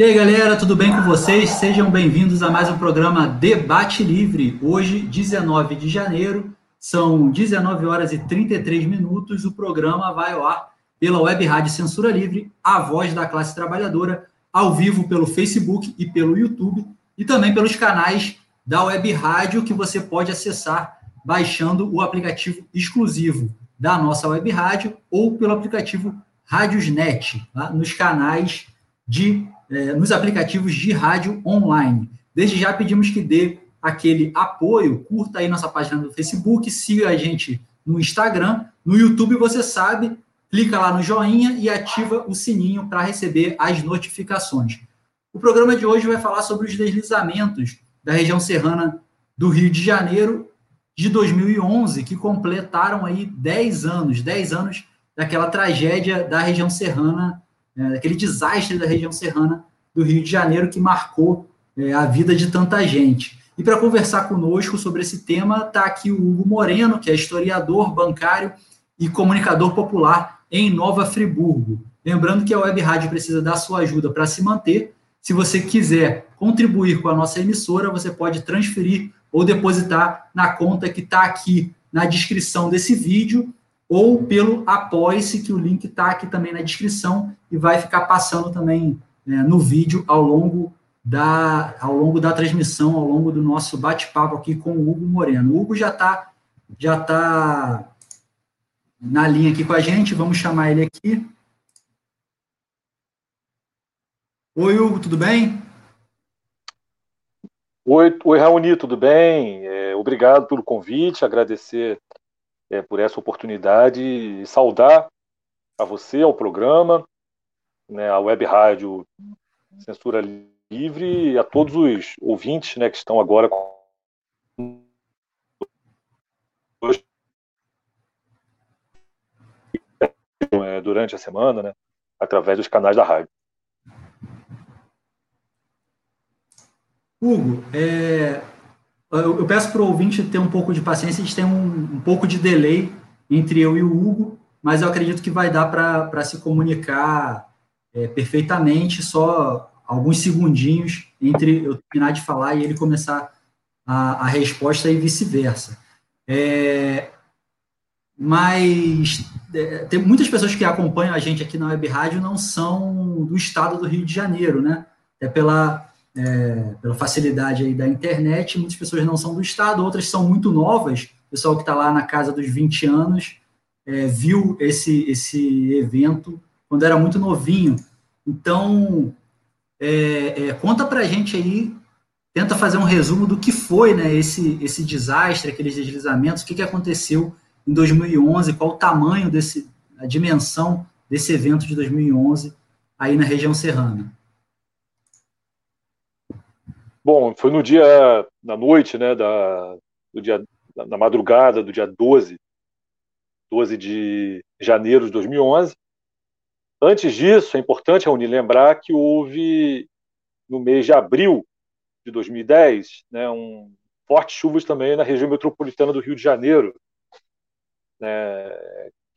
E aí, galera, tudo bem com vocês? Sejam bem-vindos a mais um programa Debate Livre. Hoje, 19 de janeiro, são 19 horas e 33 minutos. O programa vai ao ar pela Web Rádio Censura Livre, a voz da classe trabalhadora, ao vivo pelo Facebook e pelo YouTube, e também pelos canais da Web Rádio que você pode acessar baixando o aplicativo exclusivo da nossa Web Rádio ou pelo aplicativo Rádiosnet, tá? nos canais de é, nos aplicativos de rádio online. Desde já pedimos que dê aquele apoio, curta aí nossa página do Facebook, siga a gente no Instagram, no YouTube você sabe, clica lá no joinha e ativa o sininho para receber as notificações. O programa de hoje vai falar sobre os deslizamentos da região serrana do Rio de Janeiro de 2011, que completaram aí 10 anos, 10 anos daquela tragédia da região serrana é, aquele desastre da região serrana do Rio de Janeiro que marcou é, a vida de tanta gente. E para conversar conosco sobre esse tema, está aqui o Hugo Moreno, que é historiador, bancário e comunicador popular em Nova Friburgo. Lembrando que a Web Rádio precisa da sua ajuda para se manter. Se você quiser contribuir com a nossa emissora, você pode transferir ou depositar na conta que está aqui na descrição desse vídeo ou pelo Apoie-se, que o link está aqui também na descrição e vai ficar passando também né, no vídeo ao longo, da, ao longo da transmissão, ao longo do nosso bate-papo aqui com o Hugo Moreno. O Hugo já está já tá na linha aqui com a gente, vamos chamar ele aqui. Oi, Hugo, tudo bem? Oi, oi Raoni, tudo bem? É, obrigado pelo convite, agradecer é, por essa oportunidade e saudar a você, ao programa, né, a Web Rádio Censura Livre e a todos os ouvintes né, que estão agora com é, durante a semana, né, através dos canais da rádio. Hugo, é, eu, peço para o ouvinte ter um pouco de paciência, a gente tem um, um, pouco de delay entre eu e o Hugo, mas eu acredito que vai dar para se comunicar é, perfeitamente, só alguns segundinhos entre eu terminar de falar e ele começar a, a resposta e vice-versa. É, mas é, tem muitas pessoas que acompanham a gente aqui na Web Rádio não são do estado do Rio de Janeiro, né? É pela é, pela facilidade aí da internet, muitas pessoas não são do Estado, outras são muito novas, o pessoal que está lá na casa dos 20 anos é, viu esse, esse evento quando era muito novinho. Então, é, é conta para a gente aí, tenta fazer um resumo do que foi né, esse, esse desastre, aqueles deslizamentos, o que, que aconteceu em 2011, qual o tamanho desse, a dimensão desse evento de 2011 aí na região serrana. Bom, foi no dia, na noite, né, da, do dia, na madrugada do dia 12, 12 de janeiro de 2011. Antes disso, é importante, Raoni, lembrar que houve, no mês de abril de 2010, né, um, fortes chuvas também na região metropolitana do Rio de Janeiro, né,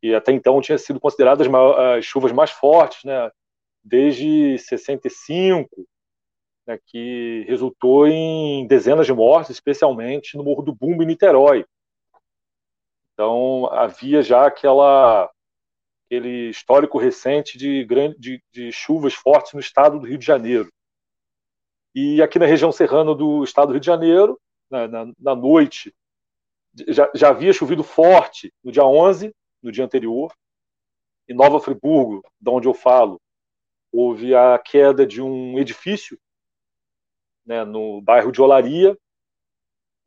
que até então tinha sido consideradas as chuvas mais fortes, né, desde 65, né, que resultou em dezenas de mortes, especialmente no Morro do Bumbo, em Niterói. Então, havia já aquela, aquele histórico recente de, grande, de, de chuvas fortes no estado do Rio de Janeiro. E aqui na região serrana do estado do Rio de Janeiro, na, na, na noite, já, já, havia chovido forte no dia 11, no dia anterior. Em Nova Friburgo, de onde eu falo, houve a queda de um edifício né, no bairro de Olaria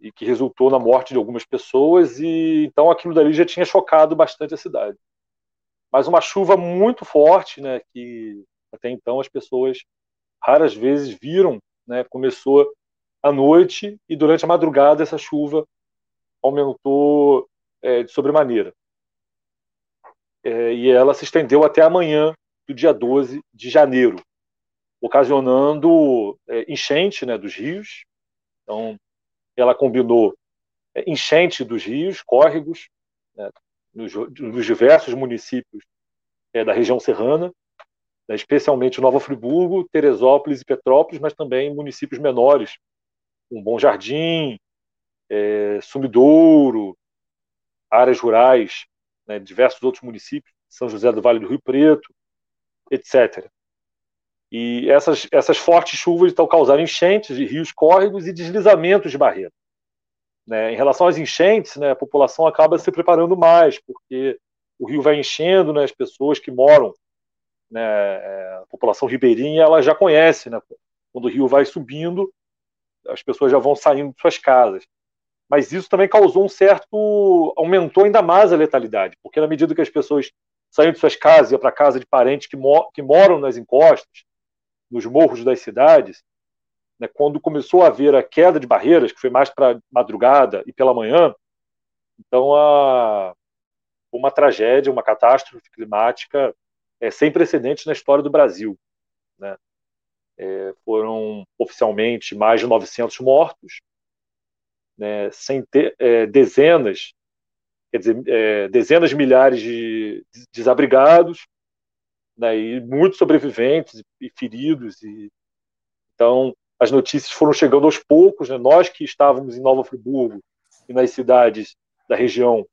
e que resultou na morte de algumas pessoas e então aquilo dali já tinha chocado bastante a cidade. Mas uma chuva muito forte, né, que até então as pessoas raras vezes viram, né, começou à noite e durante a madrugada essa chuva aumentou é, de sobremaneira. É, e ela se estendeu até amanhã do dia 12 de janeiro, ocasionando é, enchente né, dos rios. Então, ela combinou é, enchente dos rios, córregos, né, nos, nos, diversos municípios é, da região serrana, né, especialmente Nova Friburgo, Teresópolis e Petrópolis, mas também municípios menores, como Bom Jardim, é, Sumidouro, áreas rurais, né, diversos outros municípios, São José do Vale do Rio Preto, etc. E essas, essas fortes chuvas então causaram enchentes de rios, córregos e deslizamentos de barreiras. Né? Em relação às enchentes, né, a população acaba se preparando mais, porque o rio vai enchendo, né, as pessoas que moram, né, é, a população ribeirinha, ela já conhece, né, quando o rio vai subindo, as pessoas já vão saindo de suas casas. Mas isso também causou um certo. aumentou ainda mais a letalidade, porque na medida que as pessoas saíam de suas casas e iam para casa de parentes que, que moram nas encostas, nos morros das cidades, né, quando começou a haver a queda de barreiras, que foi mais para madrugada e pela manhã, então a, uma tragédia, uma catástrofe climática é, sem precedentes na história do Brasil. Né? É, foram oficialmente mais de 900 mortos, né, sem ter, é, dezenas, quer dizer, é, dezenas de milhares de desabrigados, né, e muitos sobreviventes e feridos. E, então, as notícias foram chegando aos poucos. Né, nós que estávamos em Nova Friburgo e nas cidades da região,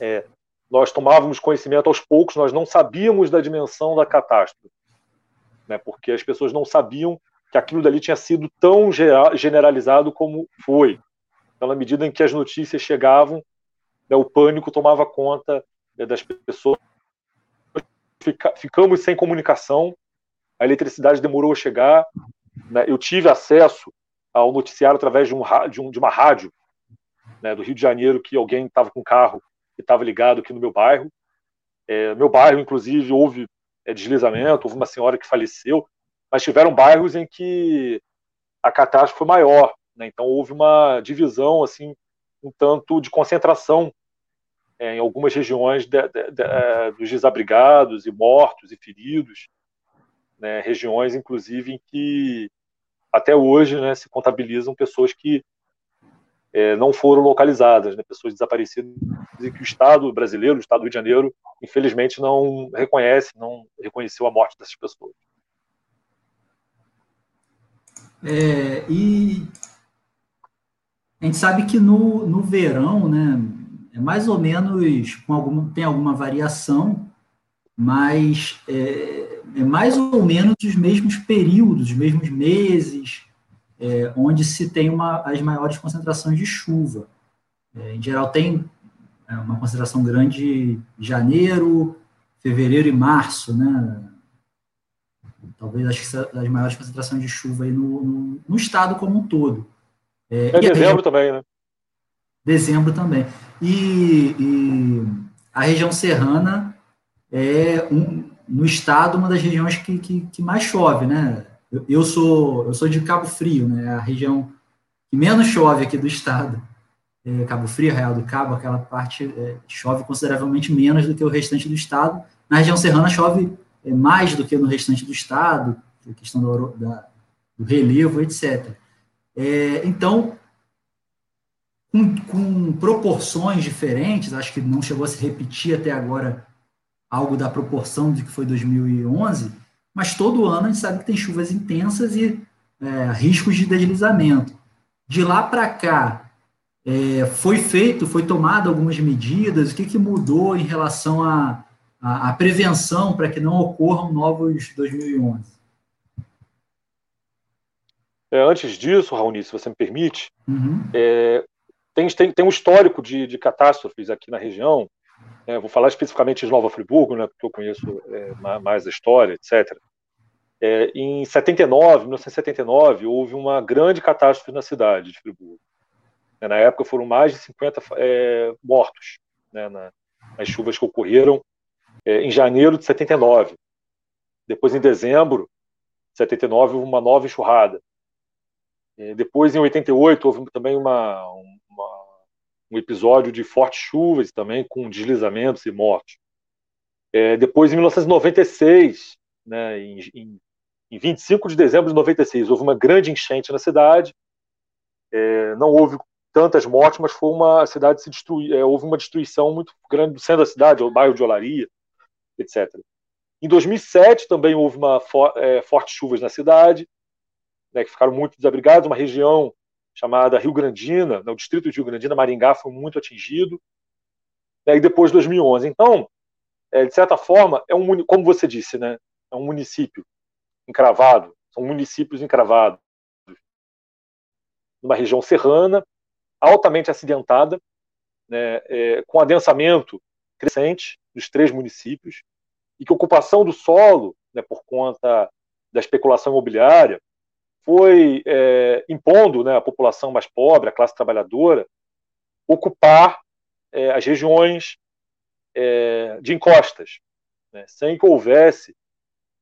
é, nós tomávamos conhecimento aos poucos, nós não sabíamos da dimensão da catástrofe, né, porque as pessoas não sabiam que aquilo dali tinha sido tão generalizado como foi. Então, na medida em que as notícias chegavam, né, o pânico tomava conta né, das pessoas. Fica, ficamos sem comunicação, a eletricidade demorou a chegar. Né, eu tive acesso ao noticiário através de, um, de, um, de uma rádio né, do Rio de Janeiro, que alguém estava com carro e estava ligado aqui no meu bairro. É, meu bairro, inclusive, houve é, deslizamento, houve uma senhora que faleceu, mas tiveram bairros em que a catástrofe foi maior. Né? Então houve uma divisão assim um tanto de concentração é, em algumas regiões de, de, de, é, dos desabrigados e mortos e feridos, né? regiões inclusive em que até hoje né, se contabilizam pessoas que é, não foram localizadas, né, pessoas desaparecidas e que o Estado brasileiro, o Estado do Rio de Janeiro, infelizmente não reconhece, não reconheceu a morte dessas pessoas. É, e a gente sabe que no, no verão, né, é mais ou menos, com alguma, tem alguma variação, mas é, é mais ou menos os mesmos períodos, os mesmos meses, é, onde se tem uma, as maiores concentrações de chuva. É, em geral, tem é, uma concentração grande em janeiro, fevereiro e março, né? Talvez que as maiores concentrações de chuva aí no, no, no estado como um todo. É, dezembro também, né? Dezembro também. E, e, a região serrana é um, no estado uma das regiões que, que, que mais chove, né? Eu, eu, sou eu sou de Cabo Frio, né? A região que menos chove aqui do estado. É Cabo Frio, Real do Cabo, aquela parte é, chove consideravelmente menos do que o restante do estado. Na região serrana chove é, mais do que no restante do estado, questão do, da, do relevo, etc. É, então, com, com, proporções diferentes, acho que não chegou a se repetir até agora algo da proporção de que foi 2011, mas todo ano a gente sabe que tem chuvas intensas e é, riscos de deslizamento. De lá para cá, é, foi feito, foi tomado algumas medidas, o que, que mudou em relação à a, a, a, prevenção para que não ocorram novos 2011? É, antes disso, Raoni, se você me permite, uhum. é, tem, tem, tem, um histórico de, de catástrofes aqui na região. Né, vou falar especificamente de Nova Friburgo, né, porque eu conheço é, mais a história, etc. É, em 79, 1979, houve uma grande catástrofe na cidade de Friburgo. É, na época foram mais de 50 é, mortos né, na, nas chuvas que ocorreram é, em janeiro de 79. Depois, em dezembro de 79, houve uma nova enxurrada. É, depois, em 88, houve também uma, uma, um episódio de fortes chuvas também, com deslizamentos e mortes. É, depois, em 1996, né, em, em, em 25 de dezembro de 96, houve uma grande enchente na cidade. É, não houve tantas mortes, mas foi uma a cidade se destruir, é, houve uma destruição muito grande do centro da cidade, o bairro de Olaria, etc. Em 2007 também houve uma é, fortes chuvas na cidade, né, que ficaram muito desabrigados, uma região chamada Rio Grandina, né, o distrito de Rio Grandina, Maringá, foi muito atingido. Né, e depois de 2011. Então, é, de certa forma, é um, como você disse, né, é um município encravado, são municípios encravados, numa região serrana, altamente acidentada, né, é, com adensamento crescente dos três municípios, e que ocupação do solo, né, por conta da especulação imobiliária, foi é, impondo né, a população mais pobre, a classe trabalhadora, ocupar é, as regiões é, de encostas, né, sem que houvesse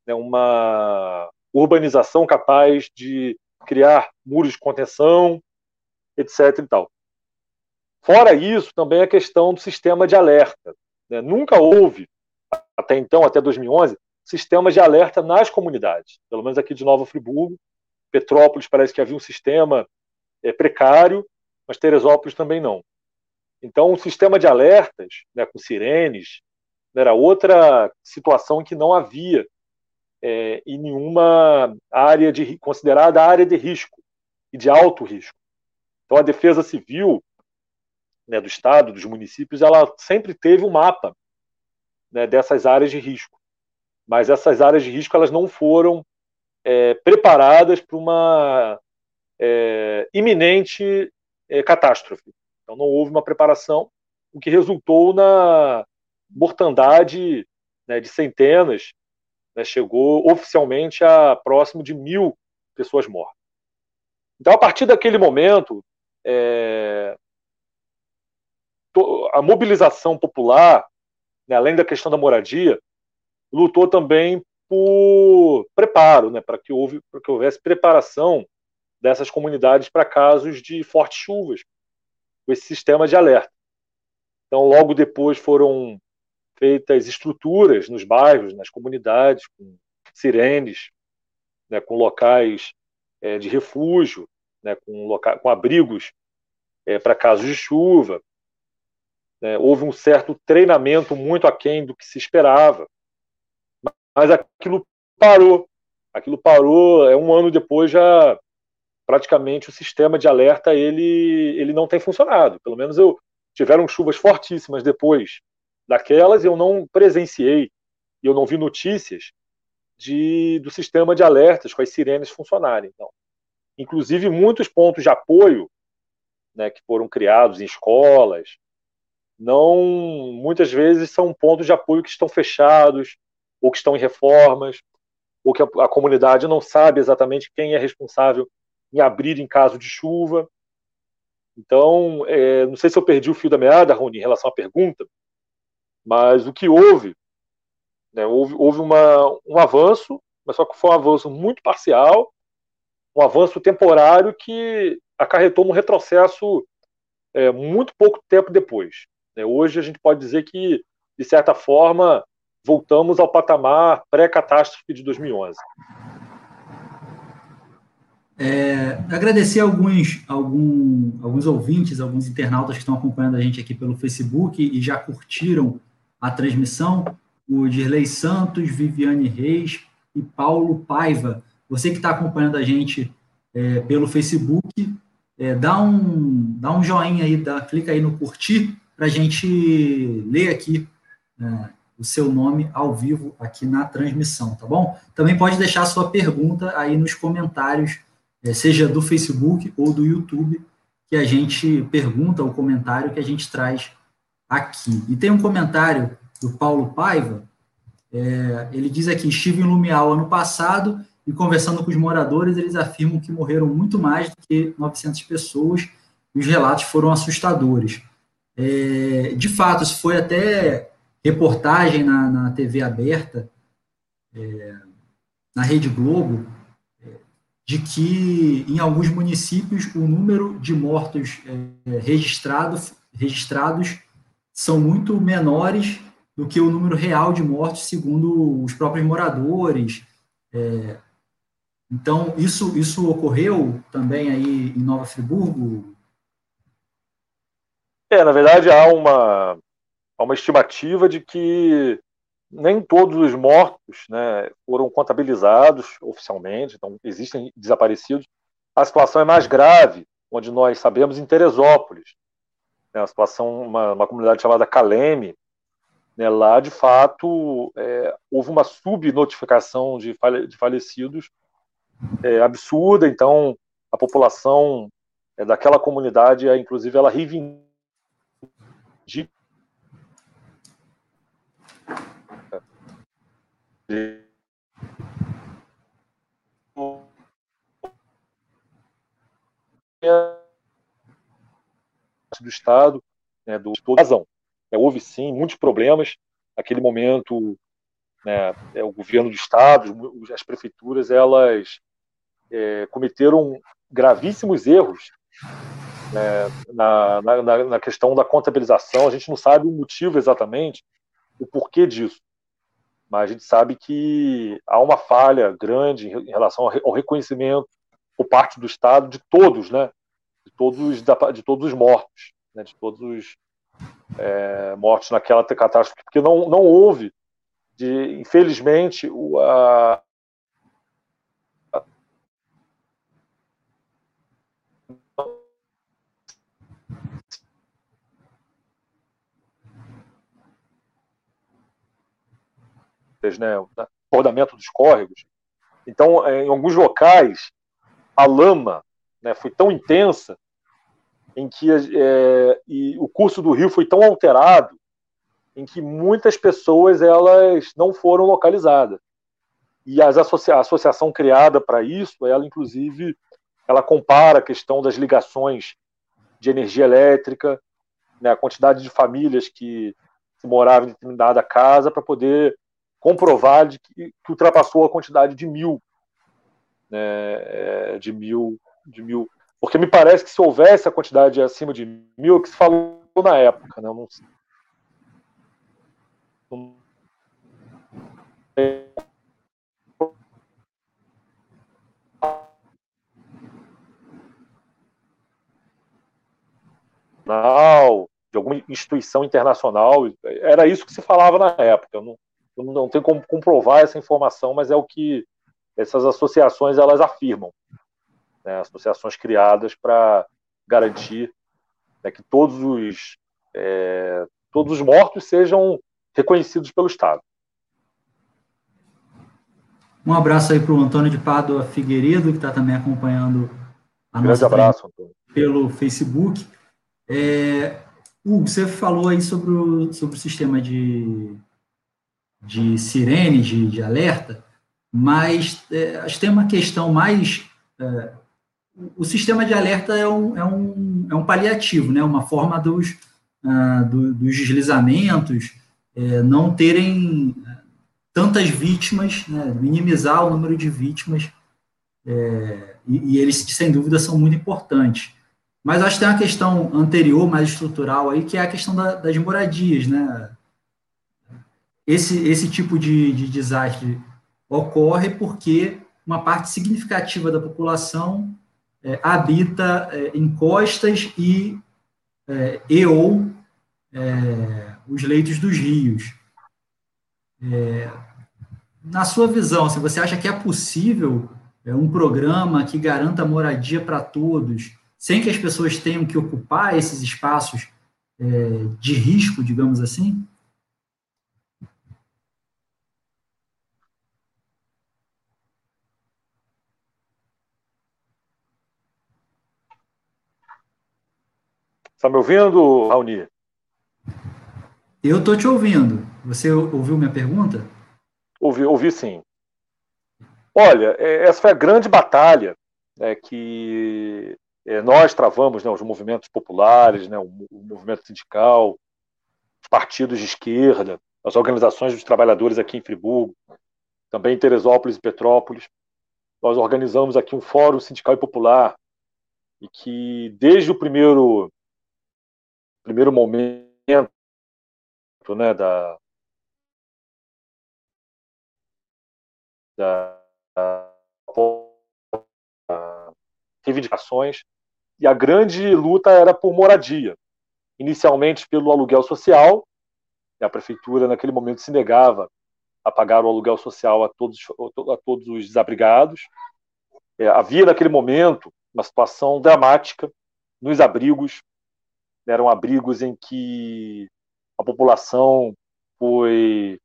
né, uma urbanização capaz de criar muros de contenção, etc. E tal. Fora isso, também a questão do sistema de alerta. Né? Nunca houve, até então, até 2011, sistemas de alerta nas comunidades. Pelo menos aqui de Nova Friburgo, Petrópolis parece que havia um sistema é, precário, mas Teresópolis também não. Então, um sistema de alertas, né, com sirenes, era outra situação que não havia é, em nenhuma área de considerada área de risco e de alto risco. Então, a Defesa Civil né, do Estado, dos municípios, ela sempre teve um mapa né, dessas áreas de risco. Mas essas áreas de risco elas não foram é, preparadas para uma é, iminente é, catástrofe. Então não houve uma preparação, o que resultou na mortandade né, de centenas, né, chegou oficialmente a próximo de mil pessoas mortas. Então, a partir daquele momento, é, a mobilização popular, né, além da questão da moradia, lutou também por preparo, né, para que, houve, que houvesse preparação dessas comunidades para casos de fortes chuvas, com esse sistema de alerta. Então, logo depois foram feitas estruturas nos bairros, nas comunidades, com sirenes, né, com locais é, de refúgio, né, com, loca com abrigos é, para casos de chuva, né? Houve um certo treinamento muito aquém do que se esperava. Mas aquilo parou. Aquilo parou, é um ano depois já praticamente o sistema de alerta ele, ele não tem funcionado. Pelo menos eu tiveram chuvas fortíssimas depois daquelas, eu não presenciei e eu não vi notícias de, do sistema de alertas com as sirenes funcionarem. Então, inclusive muitos pontos de apoio né, que foram criados em escolas, não muitas vezes são pontos de apoio que estão fechados ou que estão em reformas ou que a, a comunidade não sabe exatamente quem é responsável em abrir em caso de chuva. Então, é, não sei se eu perdi o fio da meada, Rony, em relação à pergunta, mas o que houve, né, houve, houve uma, um avanço, mas só que foi um avanço muito parcial, um avanço temporário que acarretou um retrocesso é, muito pouco tempo depois. Né? Hoje a gente pode dizer que, de certa forma, voltamos ao patamar pré-catástrofe de 2011. É, agradecer alguns, algum, alguns ouvintes, alguns internautas que estão acompanhando a gente aqui pelo Facebook e já curtiram a transmissão. O Dirley Santos, Viviane Reis e Paulo Paiva. Você que está acompanhando a gente é, pelo Facebook, é, dá, um, dá um joinha aí, dá, clica aí no curtir para a gente ler aqui né, o seu nome ao vivo aqui na transmissão, tá bom? Também pode deixar a sua pergunta aí nos comentários, é, seja do Facebook ou do YouTube, que a gente pergunta o comentário que a gente traz aqui. E tem um comentário do Paulo Paiva, é, ele diz aqui, estive em Lumial ano passado e conversando com os moradores, eles afirmam que morreram muito mais do que 900 pessoas e os relatos foram assustadores. É, de fato, isso foi até reportagem na, na TV aberta, é, na Rede Globo, é, de que em alguns municípios o número de mortos é, registrados, registrados são muito menores do que o número real de mortos, segundo os próprios moradores. É, então, isso, isso ocorreu também aí em Nova Friburgo, é, na verdade há uma, há uma estimativa de que nem todos os mortos né, foram contabilizados oficialmente, então existem desaparecidos. A situação é mais grave, onde nós sabemos, em Teresópolis. Né, a situação, uma, uma comunidade chamada Caleme, né, lá, de fato, é, houve uma subnotificação de, fale, de falecidos é, absurda, então a população é, daquela comunidade, é, inclusive, ela reivindica do Estado, né, do razão. É, houve sim muitos problemas. Naquele momento, né, é, o governo do Estado, as prefeituras, elas é, cometeram gravíssimos erros né, na, na, na, questão da contabilização. A gente não sabe o motivo exatamente, o porquê disso. Mas a gente sabe que há uma falha grande em relação ao reconhecimento por parte do Estado de todos, né, de todos, de todos os mortos, né, de todos os é, mortos naquela catástrofe, porque não, não houve, de, infelizmente, o, a, né, o rodamento dos córregos. Então, é, em alguns locais, a lama né, foi tão intensa em que é, o curso do rio foi tão alterado em que muitas pessoas elas não foram localizadas. E as associa a associação criada para isso, ela inclusive, ela compara a questão das ligações de energia elétrica, né, a quantidade de famílias que, que moravam em determinada casa para poder comprovar de que, que, ultrapassou a quantidade de mil, né, é, de mil, de mil porque me parece que se houvesse a quantidade acima de mil, que se falou na época, né? não, não de alguma instituição internacional, era isso que se falava na época. Eu não, eu não tenho como comprovar essa informação, mas é o que essas associações elas afirmam né, associações criadas para garantir né, que todos os, é, todos os mortos sejam reconhecidos pelo Estado. Um abraço aí para o Antônio de Pádua Figueiredo, que está também acompanhando a Grande nossa abraço, pelo Facebook. É, Hugo, você falou aí sobre o, sobre o sistema de, de sirene, de, de alerta, mas é, acho que tem uma questão mais é, o sistema de alerta é um, é um, é um paliativo, né? uma forma dos, uh, do, dos deslizamentos é, não terem tantas vítimas, né? minimizar o número de vítimas, é, e, e, eles, sem dúvida, são muito importantes. Mas acho que tem uma questão anterior, mais estrutural aí, que é a questão da, das moradias. Né? Esse, esse tipo de, de desastre ocorre porque uma parte significativa da população é, habita é, em costas e, é, e ou é, os leitos dos rios. É, na sua visão, se você acha que é possível é, um programa que garanta moradia para todos, sem que as pessoas tenham que ocupar esses espaços de risco, digamos assim? Está me ouvindo, Raoni? Eu estou te ouvindo. Você ouviu minha pergunta? Ouvi, ouvi sim. Olha, é, essa foi a grande batalha né, que é, nós travamos, né, os movimentos populares, né, o, o movimento sindical, os partidos de esquerda, as organizações dos trabalhadores aqui em Friburgo, também em Teresópolis e Petrópolis. Nós organizamos aqui um fórum sindical e popular e que desde o primeiro primeiro momento né, da, da, da reivindicações e a grande luta era por moradia. Inicialmente pelo aluguel social, a prefeitura naquele momento se negava a pagar o aluguel social a todos, a todos os desabrigados. É, havia, naquele momento, uma situação dramática nos abrigos. Eram abrigos em que a população foi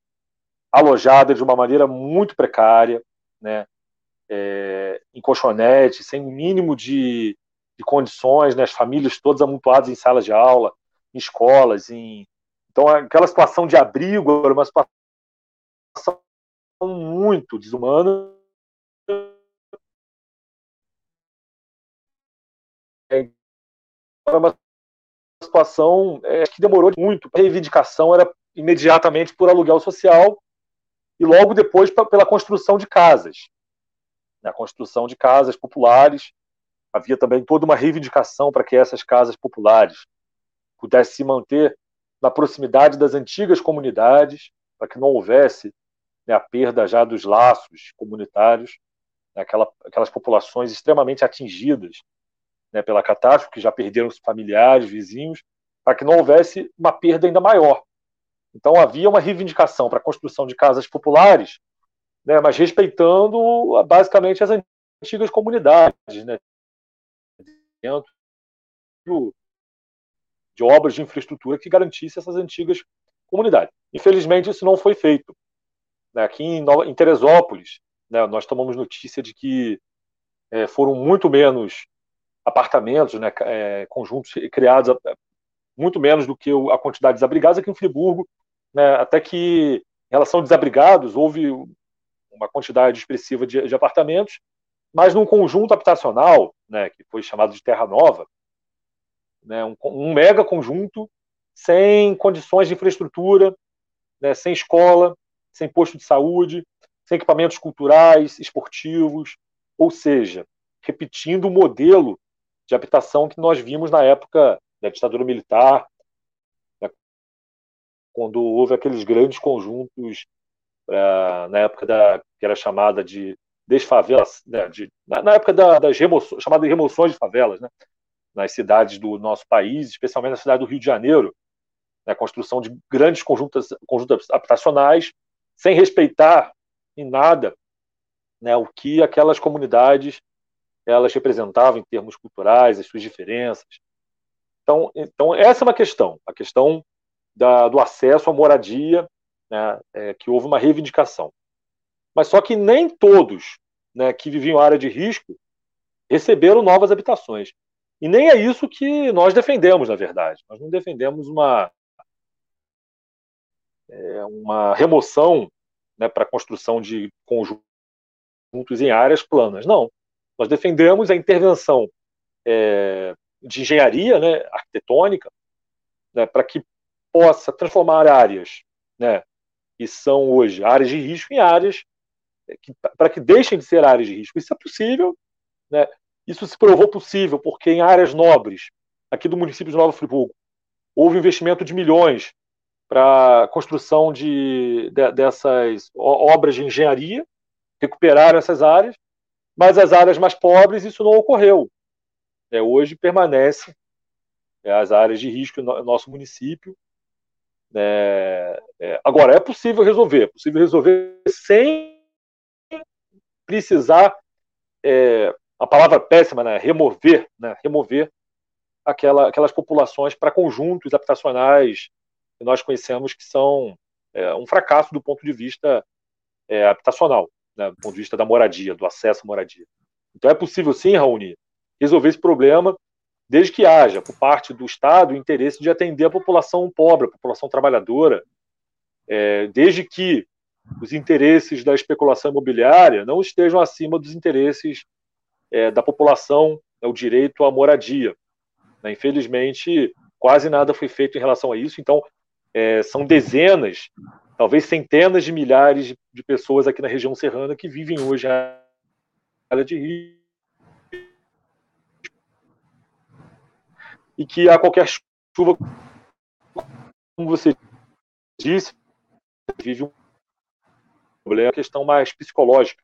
alojada de uma maneira muito precária, né? É, em colchonete, sem o mínimo de, de condições, né? as famílias todas amontoadas em salas de aula, em escolas, em... então aquela situação de abrigo era uma situação muito desumana. Era uma situação é, que demorou muito. A reivindicação era imediatamente por aluguel social e logo depois pela construção de casas. A construção de casas populares. Havia também toda uma reivindicação para que essas casas populares pudessem se manter na proximidade das antigas comunidades, para que não houvesse né, a perda já dos laços comunitários, né, aquela, aquelas populações extremamente atingidas né, pela catástrofe, que já perderam os familiares, vizinhos, para que não houvesse uma perda ainda maior. Então havia uma reivindicação para a construção de casas populares, né, mas respeitando basicamente as antigas comunidades, né, dentro de obras de infraestrutura que garantisse essas antigas comunidades. Infelizmente isso não foi feito. Né, aqui em, Nova, em Teresópolis, né, nós tomamos notícia de que é, foram muito menos apartamentos, né, é, conjuntos criados, é, muito menos do que a quantidade de desabrigados aqui em Friburgo, né, até que em relação a desabrigados houve uma quantidade expressiva de, de apartamentos, mas num conjunto habitacional, né, que foi chamado de Terra Nova, né, um, um mega conjunto sem condições de infraestrutura, né, sem escola, sem posto de saúde, sem equipamentos culturais, esportivos, ou seja, repetindo o modelo de habitação que nós vimos na época da ditadura militar, né, quando houve aqueles grandes conjuntos uh, na época da que era chamada de desfavelas, né, de, na, na, época da, das remoções, chamada de remoções de favelas, né, nas cidades do nosso país, especialmente na cidade do Rio de Janeiro, né, a construção de grandes conjuntos, conjuntos habitacionais sem respeitar em nada né, o que aquelas comunidades elas representavam em termos culturais, as suas diferenças. Então, então essa é uma questão, a questão da, do acesso à moradia, né, é, que houve uma reivindicação. Mas só que nem todos né, que viviam área de risco receberam novas habitações. E nem é isso que nós defendemos, na verdade. Nós não defendemos uma, é, uma remoção né, para a construção de conjuntos em áreas planas. Não. Nós defendemos a intervenção é, de engenharia né, arquitetônica né, para que possa transformar áreas né, que são hoje áreas de risco em áreas é, para que deixem de ser áreas de risco. Isso é possível. Né? Isso se provou possível porque em áreas nobres, aqui do município de Nova Friburgo, houve investimento de milhões para a construção de, de, dessas obras de engenharia, recuperaram essas áreas, mas as áreas mais pobres isso não ocorreu. É, hoje permanece é, as áreas de risco no nosso município. É, é, agora, é possível resolver, é possível resolver sem precisar, é, a palavra péssima, né, remover, né, remover aquela, aquelas populações para conjuntos habitacionais que nós conhecemos que são é, um fracasso do ponto de vista é, habitacional, né, do ponto de vista da moradia, do acesso à moradia. Então é possível sim, Raoni, resolver esse problema desde que haja, por parte do Estado, o interesse de atender a população pobre, a população trabalhadora, é, desde que os interesses da especulação imobiliária não estejam acima dos interesses é, da população, é, o direito à moradia. Né? Infelizmente, quase nada foi feito em relação a isso, então é, são dezenas, talvez centenas de milhares de, de, pessoas aqui na região serrana que vivem hoje a área de risco e que a qualquer chuva, como você disse, vive um problema, a questão mais psicológica.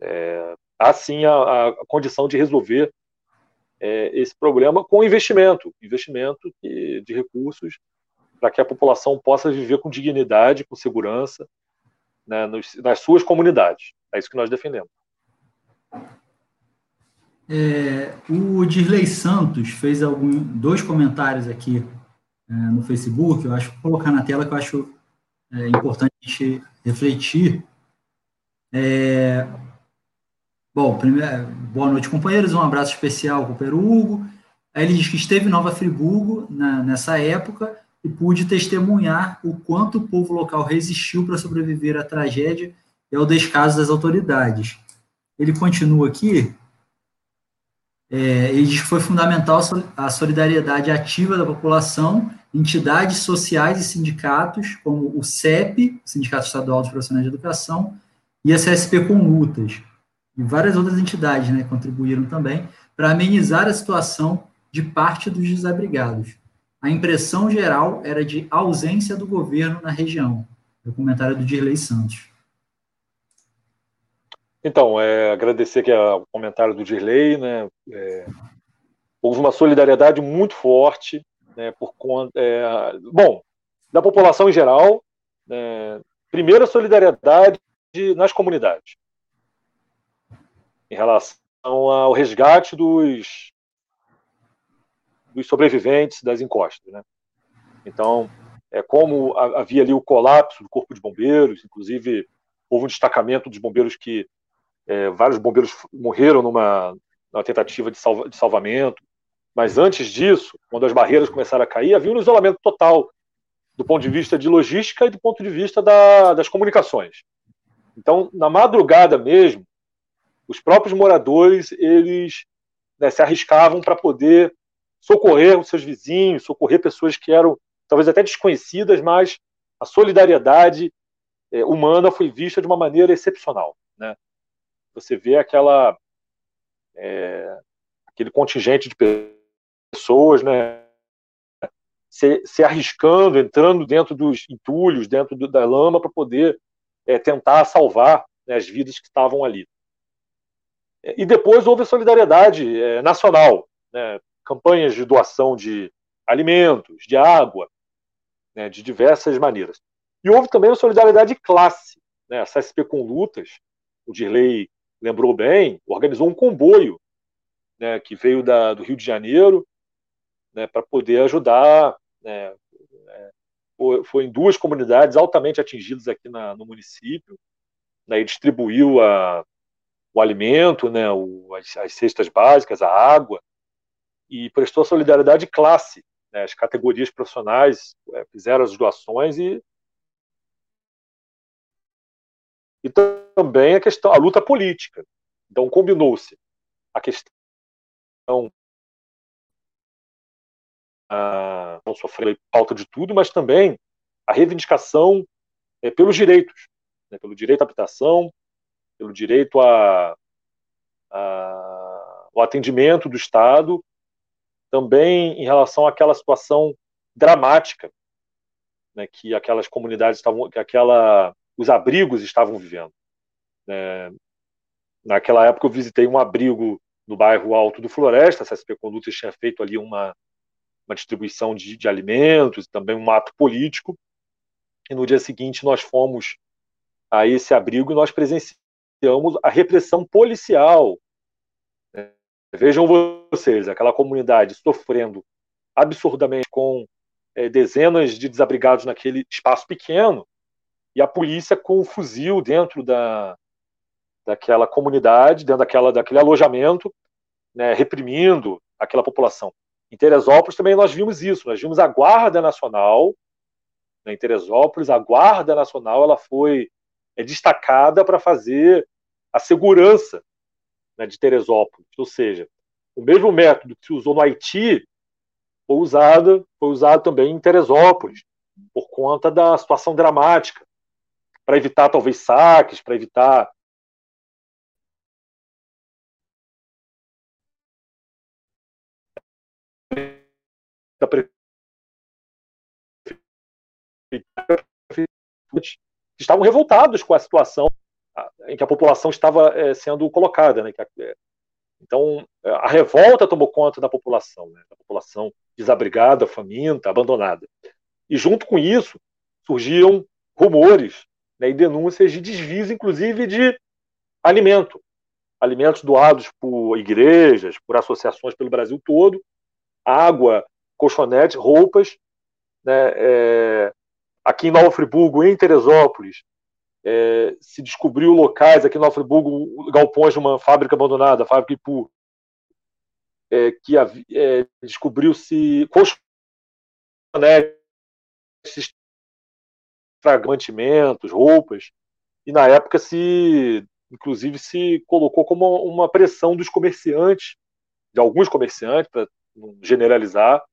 É, há sim a, a condição de resolver é, esse problema com investimento, investimento de recursos para que a população possa viver com dignidade, com segurança, né, nos, nas suas comunidades. É isso que nós defendemos. É, o Dirley Santos fez algum, dois comentários aqui é, no Facebook, eu acho vou colocar na tela que eu acho é, importante a gente refletir. É, bom, primeiro, boa noite, companheiros, um abraço especial para o Peru Hugo. Ele diz que esteve em Nova Friburgo na, nessa época e pude testemunhar o quanto o povo local resistiu para sobreviver à tragédia e ao descaso das autoridades. Ele continua aqui, é, ele diz que foi fundamental a solidariedade ativa da população, entidades sociais e sindicatos, como o CEP, Sindicato Estadual dos Profissionais de Educação, e a CSP com Lutas, e várias outras entidades né, contribuíram também para amenizar a situação de parte dos desabrigados a impressão geral era de ausência do governo na região. O comentário do Dirley Santos. Então, é, agradecer aqui o comentário do Dirley, né? É, houve uma solidariedade muito forte, né? Por conta, é, bom, da população em geral. Né, primeiro, a solidariedade nas comunidades, em relação ao resgate dos dos sobreviventes das encostas. Né? Então, é, como havia ali o colapso do corpo de bombeiros, inclusive houve um destacamento dos bombeiros que é, vários bombeiros morreram numa, numa tentativa de, salva, de, salvamento, mas antes disso, quando as barreiras começaram a cair, havia um isolamento total do ponto de vista de logística e do ponto de vista da, das comunicações. Então, na madrugada mesmo, os próprios moradores eles né, se arriscavam para poder socorrer os seus vizinhos, socorrer pessoas que eram talvez até desconhecidas, mas a solidariedade é, humana foi vista de uma maneira excepcional. Né? Você vê aquela é, aquele contingente de pessoas, né, se, se, arriscando, entrando dentro dos entulhos, dentro do, da lama, para poder é, tentar salvar né, as vidas que estavam ali. E depois houve a solidariedade é, nacional, né, campanhas de doação de alimentos, de água, né, de diversas maneiras. E houve também a solidariedade de classe. Né, a CSP com Lutas, o Dirley lembrou bem, organizou um comboio né, que veio da, do Rio de Janeiro né, para poder ajudar. Né, é, foi, em duas comunidades altamente atingidas aqui na, no município, né, e distribuiu a, o alimento, né, o, as, as cestas básicas, a água, e prestou solidariedade de classe. Né? As categorias profissionais é, fizeram as doações e e também a questão a luta política. Então combinou-se a questão a, não sofrer falta de tudo, mas também a reivindicação é, pelos direitos, né? pelo direito à habitação, pelo direito a, a, ao atendimento do Estado também em relação àquela situação dramática né, que aquelas comunidades estavam, que aquela, os abrigos estavam vivendo. É, naquela época eu visitei um abrigo no bairro Alto do Floresta, a CSP Condutas tinha feito ali uma, uma distribuição de, de alimentos, também um ato político, e no dia seguinte nós fomos a esse abrigo e nós presenciamos a repressão policial Vejam vocês, aquela comunidade sofrendo absurdamente com é, dezenas de desabrigados naquele espaço pequeno e a polícia com o fuzil dentro da, daquela comunidade, dentro daquela, daquele alojamento, né, reprimindo aquela população. Em Teresópolis também nós vimos isso, nós vimos a Guarda Nacional, né, em Teresópolis, a Guarda Nacional ela foi é, destacada para fazer a segurança né, de Teresópolis. Ou seja, o mesmo método que se usou no Haiti foi usado, foi usado também em Teresópolis, por conta da situação dramática, para evitar talvez saques, para evitar estavam revoltados com a situação em que a população estava é, sendo colocada, né? É, então, a revolta tomou conta da população, né, da população desabrigada, faminta, abandonada. E junto com isso, surgiam rumores né, e denúncias de desvios, inclusive de alimento, alimentos doados por igrejas, por associações pelo Brasil todo, água, colchonetes, roupas. Né, é, aqui em Nova Friburgo, em Teresópolis, é, se descobriu locais aqui Nova Friburgo, galpões de uma fábrica abandonada, a fábrica Ipu, é, que é, descobriu-se colchonetes, mantimentos, roupas, e na época se, inclusive, se colocou como uma pressão dos comerciantes, de alguns comerciantes, para generalizar,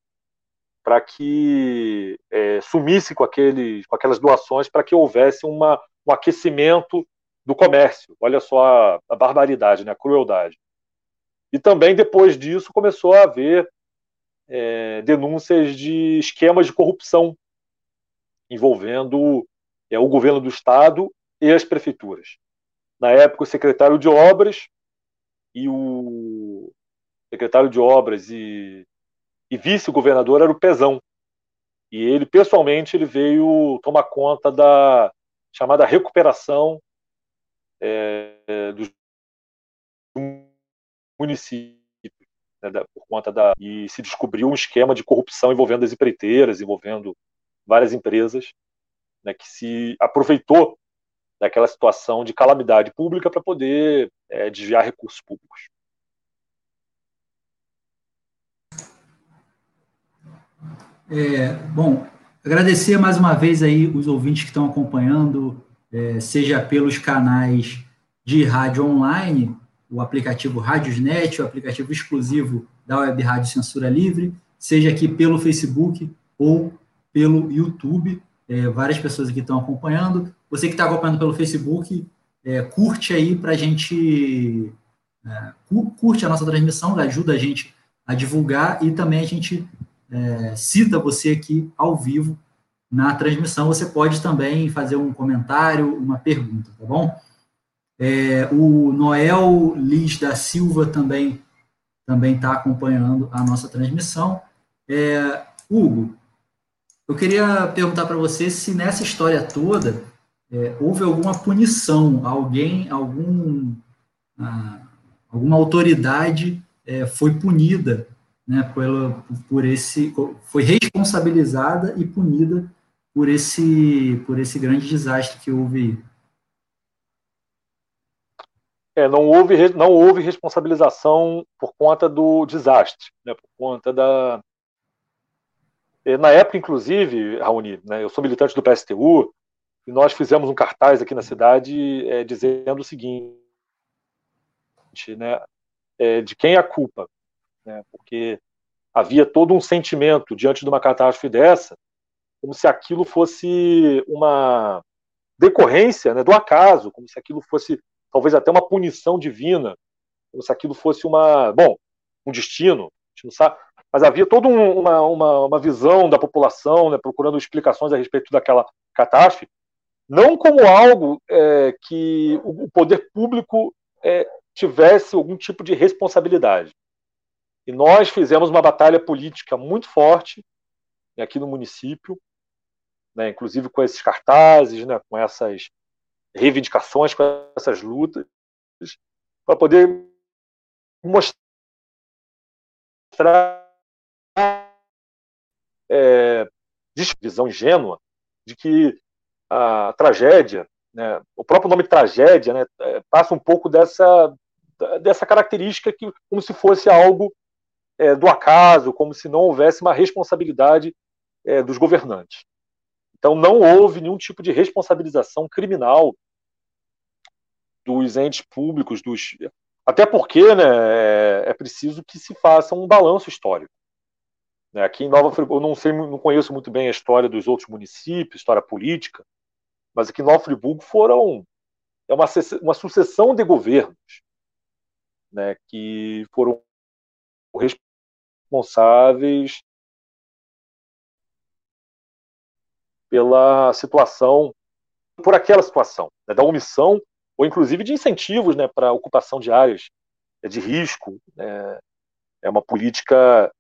para que é, sumisse com, aqueles, com aquelas doações, para que houvesse uma, aquecimento do comércio. Olha só a, a, barbaridade, né, a crueldade. E também depois disso começou a haver é, denúncias de esquemas de corrupção envolvendo é, o governo do estado e as prefeituras. Na época, o secretário de obras e o secretário de obras e, e vice-governador era o Pezão. E ele, pessoalmente, ele veio tomar conta da chamada recuperação é, dos municípios, né, por conta da. E se descobriu um esquema de corrupção envolvendo as empreiteiras, envolvendo várias empresas, né, que se aproveitou daquela situação de calamidade pública para poder é, desviar recursos públicos. É, bom, agradecer mais uma vez aí os ouvintes que estão acompanhando, é, seja pelos canais de rádio online, o aplicativo Rádiosnet, o aplicativo exclusivo da Web Rádio Censura Livre, seja aqui pelo Facebook ou pelo YouTube. É, várias pessoas aqui estão acompanhando. Você que está acompanhando pelo Facebook, é, curte aí para a gente. Curte a nossa transmissão, ajuda a gente a divulgar e também a gente é, cita você aqui ao vivo na transmissão. Você pode também fazer um comentário, uma pergunta, tá bom? É, o Noel Liz da Silva também também está acompanhando a nossa transmissão. É, Hugo, eu queria perguntar para você se nessa história toda é, houve alguma punição, alguém, algum, ah, alguma autoridade é, foi punida, né, pelo, por esse, foi responsabilizada e punida por esse, por esse grande desastre que houve. É, não houve, não houve responsabilização por conta do desastre, né, por conta da, é, na época, inclusive, Raoni, né, eu sou militante do PSTU, e nós fizemos um cartaz aqui na cidade é, dizendo o seguinte, né, é, de quem é a culpa, né, porque havia todo um sentimento diante de uma catástrofe dessa, como se aquilo fosse uma decorrência né, do acaso, como se aquilo fosse talvez até uma punição divina, como se aquilo fosse uma, bom, um destino, a gente não sabe, mas havia toda um, uma, uma, uma, visão da população, né, procurando explicações a respeito daquela catástrofe, não como algo é, que o poder público é, tivesse algum tipo de responsabilidade. E nós fizemos uma batalha política muito forte né, aqui no município, né, inclusive com esses cartazes, né, com essas reivindicações, com essas lutas, para poder mostrar é, visão ingênua de que a tragédia, né, o próprio nome tragédia, né, é, passa um pouco dessa, dessa característica que como se fosse algo é, do acaso, como se não houvesse uma responsabilidade é, dos governantes. Então não houve nenhum tipo de responsabilização criminal dos entes públicos, dos até porque né, é, é preciso que se faça um balanço histórico. Né? Aqui em Nova Friburgo, eu não sei, não conheço muito bem a história dos outros municípios, história política, mas aqui em Nova Friburgo foram é uma, uma sucessão de governos né, que foram responsáveis pela situação, por aquela situação, né, da omissão ou inclusive de incentivos né, para ocupação de áreas de risco. Né, é uma política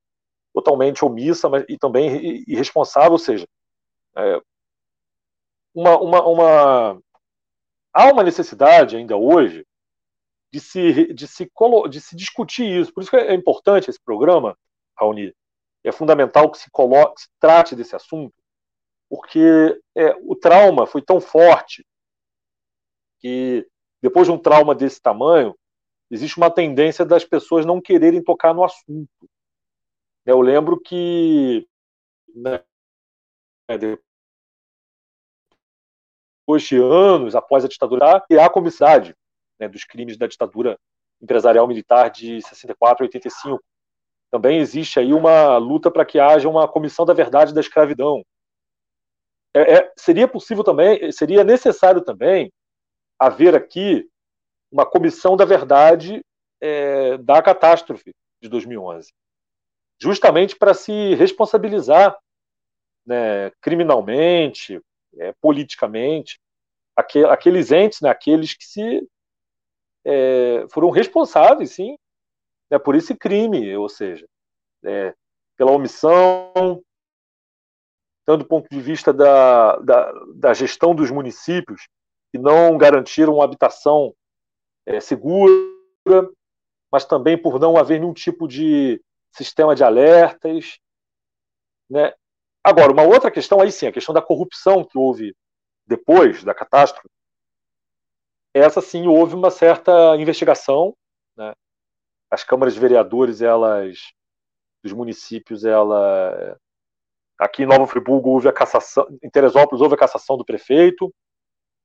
totalmente omissa mas, e também irresponsável, ou seja, é, uma, uma, uma, há uma necessidade ainda hoje de se, de se, de se discutir isso. Por isso que é importante esse programa, Raoni. É fundamental que se, coloque, que se trate desse assunto, porque é, o trauma foi tão forte que depois de um trauma desse tamanho, existe uma tendência das pessoas não quererem tocar no assunto. Eu lembro que né, depois de anos após a ditadura, há a comissade né, dos crimes da ditadura empresarial militar de 64 a 85. Também existe aí uma luta para que haja uma comissão da verdade da escravidão. É, é, seria possível também, seria necessário também haver aqui uma comissão da verdade é, da catástrofe de 2011, justamente para se responsabilizar né, criminalmente, é, politicamente, aqueles entes, né, aqueles que se é, foram responsáveis, sim, né, por esse crime, ou seja, é, pela omissão, tanto do ponto de vista da, da, da, gestão dos municípios, que não garantiram habitação é, segura, mas também por não haver nenhum tipo de sistema de alertas. Né? Agora, uma outra questão aí sim, a questão da corrupção que houve depois da catástrofe, essa sim houve uma certa investigação, né? As câmaras de vereadores, elas dos municípios, ela aqui em Nova Friburgo houve a cassação, em Teresópolis houve a cassação do prefeito,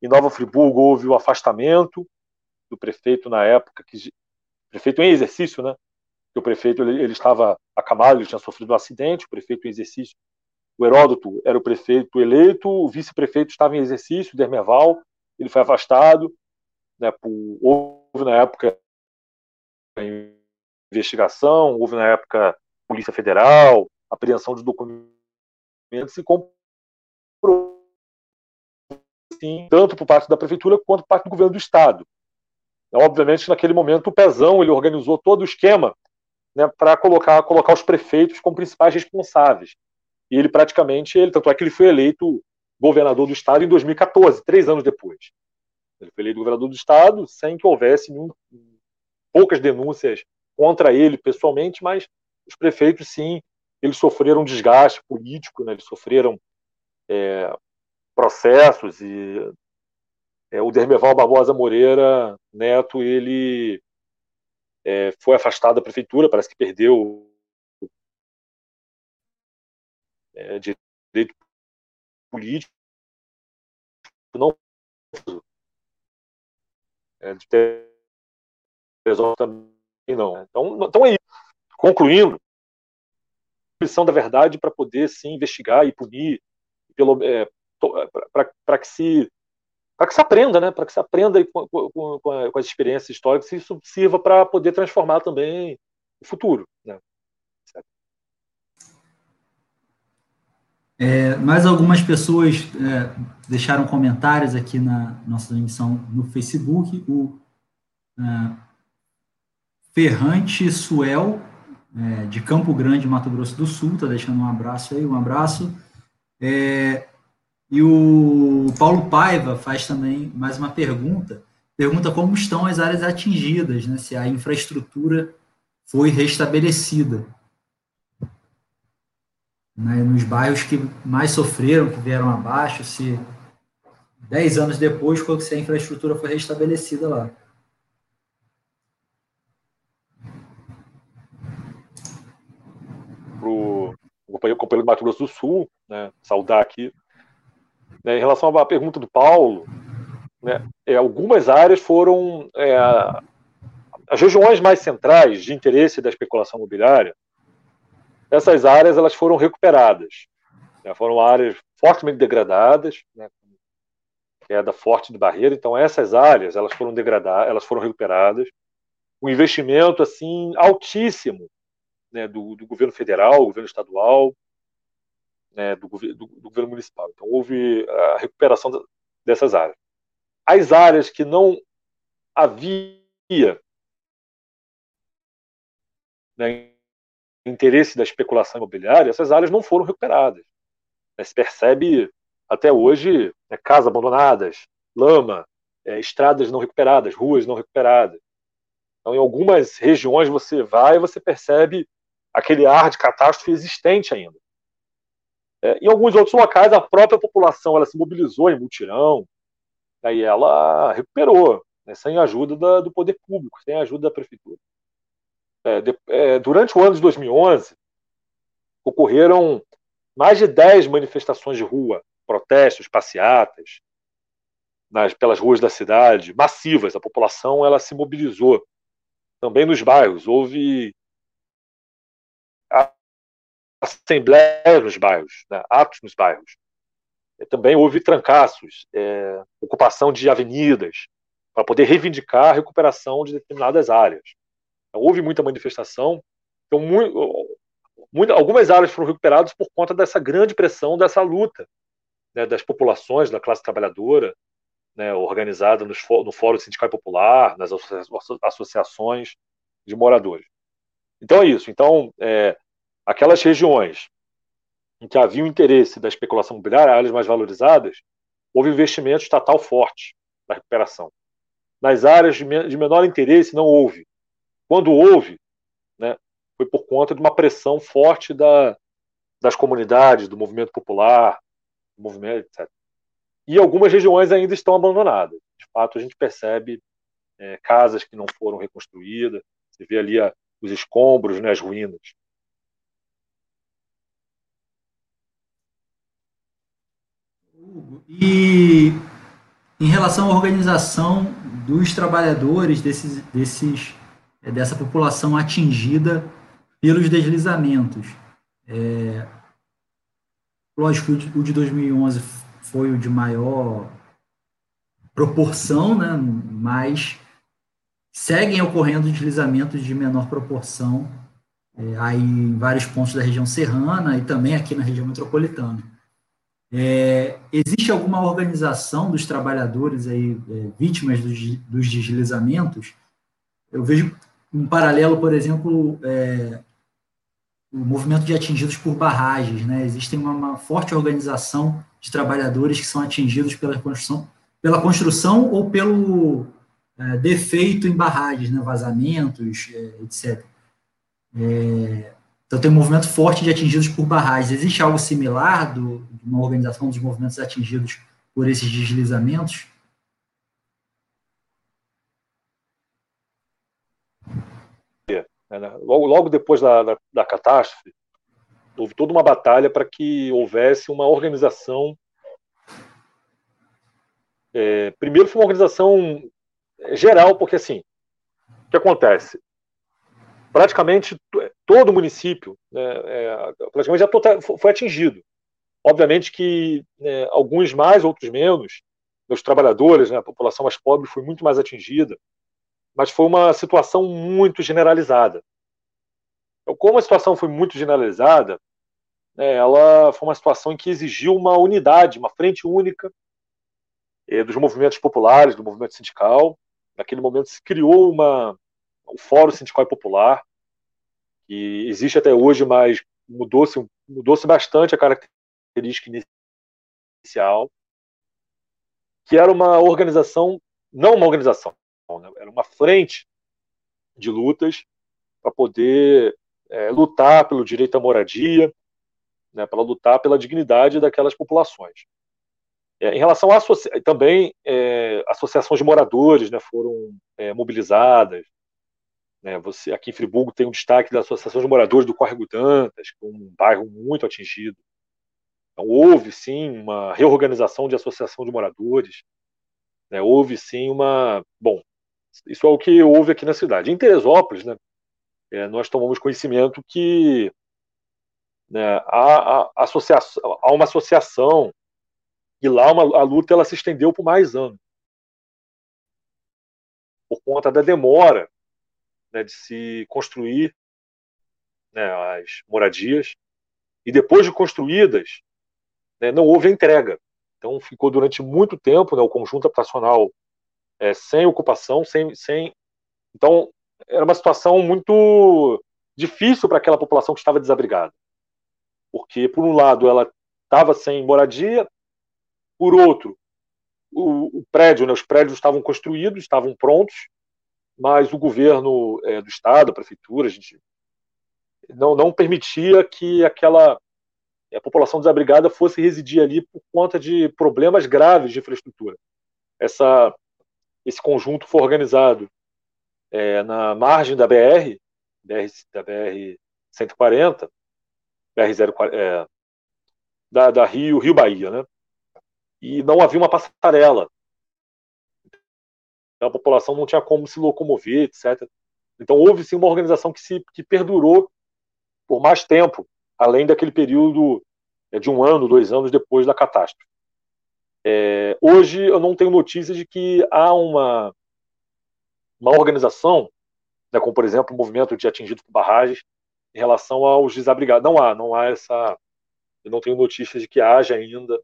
em Nova Friburgo houve o afastamento do prefeito na época que prefeito em exercício, né? Que o prefeito ele, ele estava acamado, ele tinha sofrido um acidente, o prefeito em exercício, o Heródoto era o prefeito eleito, o vice-prefeito estava em exercício, o Dermeval, ele foi afastado, né, por, houve na época investigação, houve na época Polícia Federal, apreensão de documentos e comprou sim, tanto por parte da prefeitura quanto por parte do governo do estado. Então, obviamente, naquele momento, o Pezão ele organizou todo o esquema né, para colocar, colocar os prefeitos como principais responsáveis. E ele praticamente, ele, tanto é que ele foi eleito governador do estado em 2014, três anos depois. Ele foi eleito governador do estado sem que houvesse nenhum, poucas denúncias contra ele pessoalmente, mas os prefeitos, sim, eles sofreram desgaste político, né? eles sofreram é, processos e é, o Dermeval Barbosa Moreira Neto, ele é, foi afastado da prefeitura, parece que perdeu é, direito político, não é, de Teresópolis também não. Então, então é isso. Concluindo, missão da verdade para poder sim investigar e punir pelo é, para que se para que se aprenda, né? Para que se aprenda com, com, com, as experiências históricas e isso sirva para poder transformar também o futuro, né? É, mais algumas pessoas é, deixaram comentários aqui na nossa emissão no Facebook. O é, Ferrante Suel, é, de Campo Grande, Mato Grosso do Sul, está deixando um abraço aí, um abraço. É, e o Paulo Paiva faz também mais uma pergunta. Pergunta como estão as áreas atingidas, né, se a infraestrutura foi restabelecida né, nos bairros que mais sofreram, que vieram abaixo, se dez anos depois, se a infraestrutura foi restabelecida lá. O companheiro do Mato Grosso do Sul, né, saudar aqui, né, em relação à pergunta do Paulo, né, é, algumas áreas foram é, as regiões mais centrais de interesse da especulação imobiliária essas áreas elas foram recuperadas. Né? Foram áreas fortemente degradadas, né? queda forte de barreira. Então essas áreas elas foram degradadas, elas foram recuperadas. Um investimento assim altíssimo né? do, do governo federal, governo estadual, né? do, do, do, governo municipal. Então houve a recuperação dessas áreas. As áreas que não havia né, interesse da especulação imobiliária, essas áreas não foram recuperadas. Se percebe até hoje né, casas abandonadas, lama, é, estradas não recuperadas, ruas não recuperadas. Então, em algumas regiões você vai e você percebe aquele ar de catástrofe existente ainda. É, em alguns outros locais, a própria população ela se mobilizou em mutirão, aí ela recuperou, né, sem ajuda da, do poder público, sem ajuda da prefeitura. É, de, é, durante o ano de 2011, ocorreram mais de 10 manifestações de rua, protestos, passeatas, nas, pelas ruas da cidade, massivas. A população ela se mobilizou. Também nos bairros. Houve assembleias nos bairros, né, atos nos bairros. Também houve trancaços, é, ocupação de avenidas, para poder reivindicar a recuperação de determinadas áreas. Então, houve muita manifestação. Então, muito, muito, algumas áreas foram recuperadas por conta dessa grande pressão, dessa luta né, das populações, da classe trabalhadora, né, organizada nos, no Fórum Sindical Popular, nas associações de moradores. Então é isso. Então, é, aquelas regiões em que havia o interesse da especulação imobiliária, áreas mais valorizadas, houve investimento estatal forte na recuperação. Nas áreas de, menor interesse, não houve. Quando houve, né, foi por conta de uma pressão forte da, das comunidades, do movimento popular, do movimento, etc. E algumas regiões ainda estão abandonadas. De fato, a gente percebe é, casas que não foram reconstruídas, você vê ali a, os escombros, né, as ruínas. E em relação à organização dos trabalhadores desses, desses, é, dessa população atingida pelos deslizamentos. É, lógico, o de 2011 foi o de maior proporção, né, mas seguem ocorrendo deslizamentos de menor proporção é, aí em vários pontos da região serrana e também aqui na região metropolitana. É, existe alguma organização dos trabalhadores aí, é, vítimas dos, dos, deslizamentos? Eu vejo um paralelo, por exemplo, é, o movimento de atingidos por barragens. Né? Existe uma, uma, forte organização de trabalhadores que são atingidos pela construção, pela construção ou pelo é, defeito em barragens, né? vazamentos, é, etc. É, então, tem um movimento forte de atingidos por barragens. Existe algo similar do, uma organização dos movimentos atingidos por esses deslizamentos? É, né? Logo, logo depois da, da, da catástrofe, houve toda uma batalha para que houvesse uma organização. É, primeiro, foi uma organização geral, porque assim, o que acontece? praticamente todo o município né, é, praticamente já foi atingido. Obviamente que né, alguns mais, outros menos, os trabalhadores, né, a população mais pobre foi muito mais atingida, mas foi uma situação muito generalizada. Então, como a situação foi muito generalizada, né, ela foi uma situação em que exigiu uma unidade, uma frente única eh, dos movimentos populares, do movimento sindical. Naquele momento se criou uma, o Fórum Sindical Popular, que existe até hoje, mas mudou-se mudou bastante a característica inicial, que era uma organização, não uma organização, né, era uma frente de lutas para poder é, lutar pelo direito à moradia, né, para lutar pela dignidade daquelas populações. É, em relação a também é, associações de moradores né, foram é, mobilizadas, né, você, aqui em Friburgo tem um destaque da Associação de Moradores do Córrego Dantas, que é um bairro muito atingido. Então, houve sim uma reorganização de associação de moradores, né, houve sim uma. Bom, isso é o que houve aqui na cidade. Em Teresópolis, né, é, nós tomamos conhecimento que né, há, há, há uma associação e lá uma, a luta ela se estendeu por mais anos por conta da demora né, de se construir né, as moradias, e depois de construídas, né, não houve entrega. Então ficou durante muito tempo né, o conjunto habitacional é, sem ocupação, sem, sem. Então era uma situação muito difícil para aquela população que estava desabrigada, porque por um lado ela estava sem moradia, por outro o, o prédio, né, os prédios estavam construídos, estavam prontos, mas o governo é, do estado, a prefeitura, a gente não, não permitia que aquela a população desabrigada fosse residir ali por conta de problemas graves de infraestrutura. Essa, esse conjunto foi organizado é, na margem da BR, BR da BR 140, BR 040, é, da, da Rio Rio Bahia, né? E não havia uma passarela. A população não tinha como se locomover, etc. Então houve sim uma organização que se que perdurou por mais tempo, além daquele período é, de um ano, dois anos depois da catástrofe. É, hoje eu não tenho notícias de que há uma, uma organização, né, como por exemplo o movimento de atingidos por barragens, em relação aos desabrigados. Não há, não há essa. Eu não tenho notícias de que haja ainda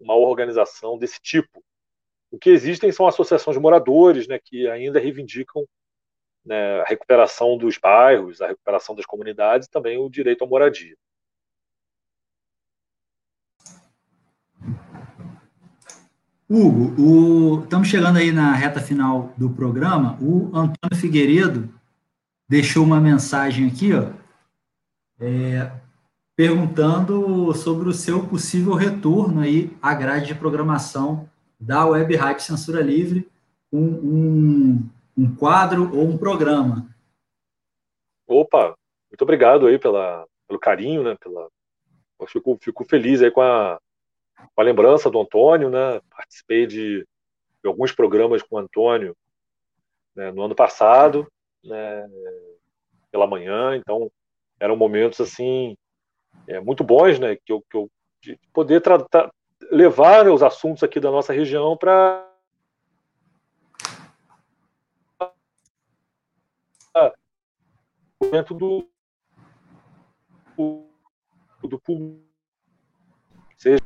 uma organização desse tipo. O que existem são associações de moradores né, que ainda reivindicam né, a recuperação dos bairros, a recuperação das comunidades e também o direito à moradia. Hugo, o... estamos chegando aí na reta final do programa. O Antônio Figueiredo deixou uma mensagem aqui, ó, é, perguntando sobre o seu possível retorno aí à grade de programação da Web Rádio Censura Livre, um, um, um quadro ou um programa. Opa, muito obrigado aí pela, pelo carinho, né? Pela, eu fico, fico feliz aí com a, com a lembrança do Antônio, né? Participei de, de alguns programas com o Antônio né, no ano passado, né, pela manhã, então eram momentos assim é, muito bons, né? Que eu, que eu de poder levar os assuntos aqui da nossa região para dentro do do público seja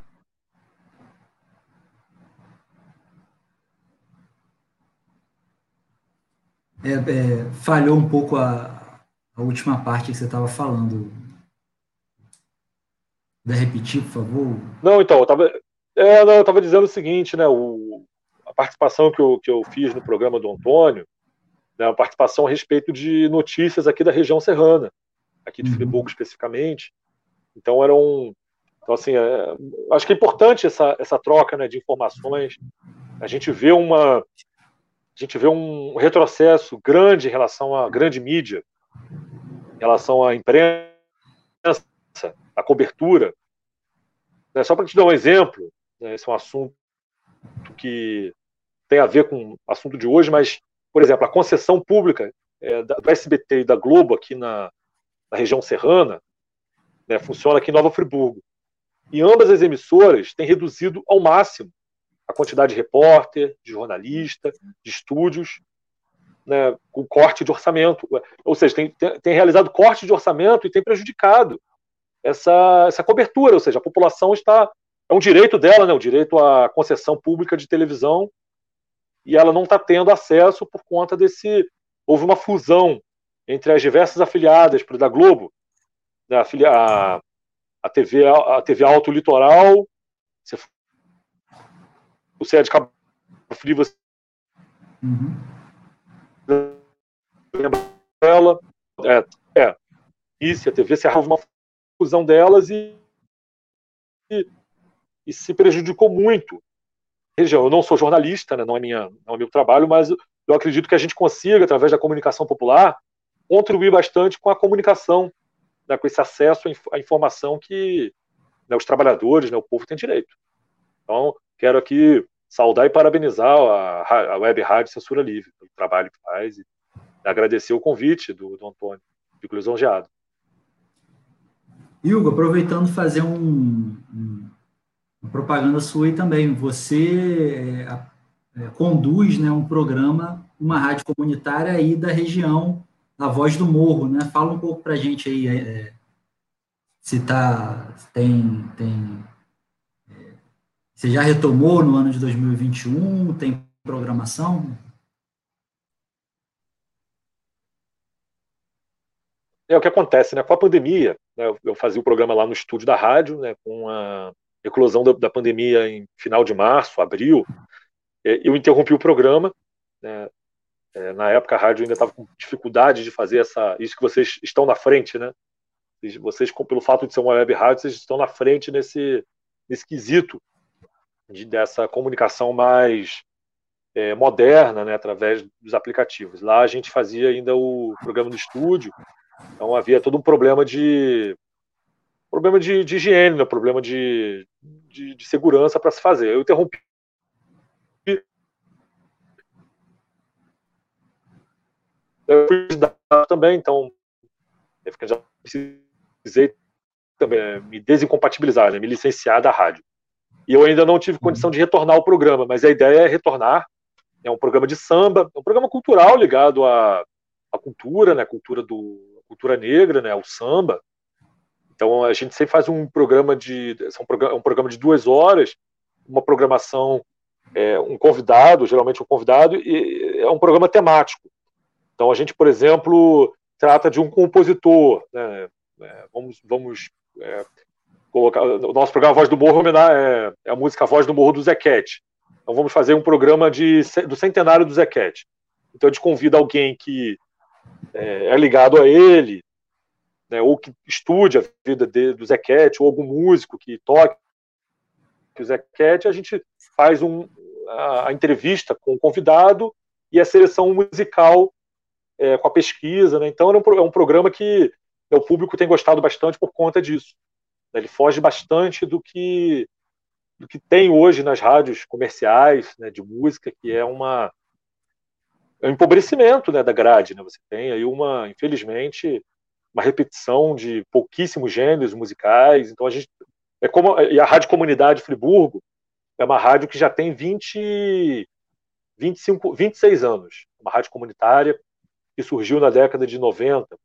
é, é, falhou um pouco a, a última parte que você estava falando. Vai repetir, por favor? Não, então, eu estava é, eu tava dizendo o seguinte, né? O, a participação que eu, que eu fiz no programa do Antônio, né, a participação a respeito de notícias aqui da região serrana, aqui de uhum. Friburgo especificamente. Então, era um. Então, assim, é, acho que é importante essa, essa troca né, de informações. A gente vê uma, a gente vê um retrocesso grande em relação à grande mídia, em relação à imprensa, à cobertura. Né, só para te dar um exemplo, né, esse é um assunto que tem a ver com o assunto de hoje, mas, por exemplo, a concessão pública é, do SBT e da Globo aqui na, na região serrana né, funciona aqui em Nova Friburgo. E ambas as emissoras têm reduzido ao máximo a quantidade de repórter, de jornalista, de estúdios, né, com corte de orçamento. Ou seja, tem, tem, tem, realizado corte de orçamento e tem prejudicado essa, essa cobertura. Ou seja, a população está. É um direito dela, né, o direito à concessão pública de televisão, e ela não está tendo acesso por conta desse. Houve uma fusão entre as diversas afiliadas da Globo, né, a, a, TV, a TV Alto Litoral, você você é de Cabo Frio, você uhum. dela. É, é. Isso, a TV Serra uma fusão delas e, e, e, se prejudicou muito. Região, eu não sou jornalista, né, não, é minha, não é meu trabalho, mas eu acredito que a gente consiga, através da comunicação popular, contribuir bastante com a comunicação, né, com esse acesso à informação que né, os trabalhadores, né, o povo tem direito. Então, quero aqui saudar e parabenizar a, a Web Rádio Censura Livre pelo trabalho que faz e agradecer o convite do, do Antônio. Fico lisonjeado. Hugo, aproveitando fazer um, um, propaganda sua aí também. Você é, é, conduz né, um programa, uma rádio comunitária aí da região, a Voz do Morro, né? Fala um pouco para a gente aí é, é, se tá, tem, tem você já retomou no ano de 2021? Tem programação? É o que acontece, né? Com a pandemia, né, eu fazia o programa lá no estúdio da rádio, né, com a eclosão da, da, pandemia em final de março, abril, é, eu interrompi o programa. Né, é, na época a rádio ainda estava com dificuldade de fazer essa, isso que vocês estão na frente, né? Vocês, pelo fato de ser uma web rádio, vocês estão na frente nesse, nesse quesito de, dessa comunicação mais é, moderna, né, através dos aplicativos. Lá a gente fazia ainda o programa no estúdio, então havia todo um problema de problema de, de higiene, né, problema de, de, de segurança para se fazer. Eu interrompi eu fui também, então eu já precisei também me desincompatibilizar, né, me licenciar da rádio. E eu ainda não tive condição de retornar ao programa, mas a ideia é retornar. É um programa de samba, é um programa cultural ligado à, à cultura, né, cultura do cultura negra, né, ao samba. Então a gente sempre faz um programa de é um programa de duas horas, uma programação, é, um convidado, geralmente um convidado, e é um programa temático. Então a gente, por exemplo, trata de um compositor, né, é, vamos, vamos é, colocar o nosso programa Voz do Morro é, é a música Voz do Morro do Zequete. Então vamos fazer um programa de, do centenário do Zequete. Então a gente convida alguém que é, é ligado a ele, né, ou que estude a vida de, do Zequete, ou algum músico que toque o Zequete, a gente faz um, a, a, entrevista com o convidado e a seleção musical é, com a pesquisa. Né? Então é um, é um programa que o público tem gostado bastante por conta disso. Né? Ele foge bastante do que do que tem hoje nas rádios comerciais né, de música, que é uma é um empobrecimento né, da grade. Né? Você tem aí uma, infelizmente, uma repetição de pouquíssimos gêneros musicais. Então a gente é como e a Rádio Comunidade Friburgo é uma rádio que já tem 20 25 26 anos, uma rádio comunitária que surgiu na década de 90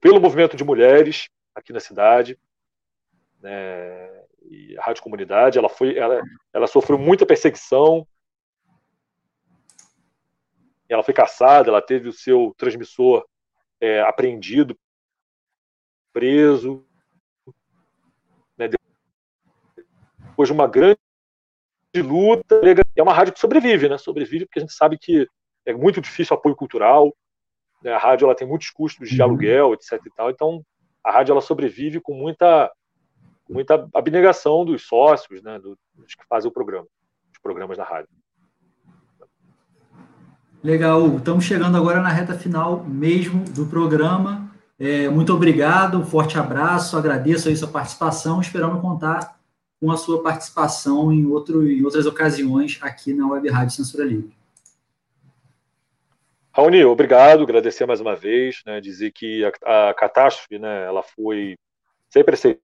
pelo movimento de mulheres aqui na cidade né, e a Rádio Comunidade, ela, foi, ela, ela sofreu muita perseguição, ela foi caçada, ela teve o seu transmissor é, apreendido, preso, né, depois de uma grande luta, é uma rádio que sobrevive, né, sobrevive porque a gente sabe que é muito difícil o apoio cultural, né, a rádio ela tem muitos custos de uhum. aluguel, etc e tal, então a rádio ela sobrevive com muita muita abnegação dos sócios, né, dos que fazem o programa, os programas da rádio. Legal, estamos chegando agora na reta final mesmo do programa. É, muito obrigado, um forte abraço, agradeço aí sua participação, esperando contar com a sua participação em, outro, em outras ocasiões aqui na Web Rádio Censura Livre. Raoni, obrigado, agradecer mais uma vez, né, dizer que a, a catástrofe, né, ela foi sem precedentes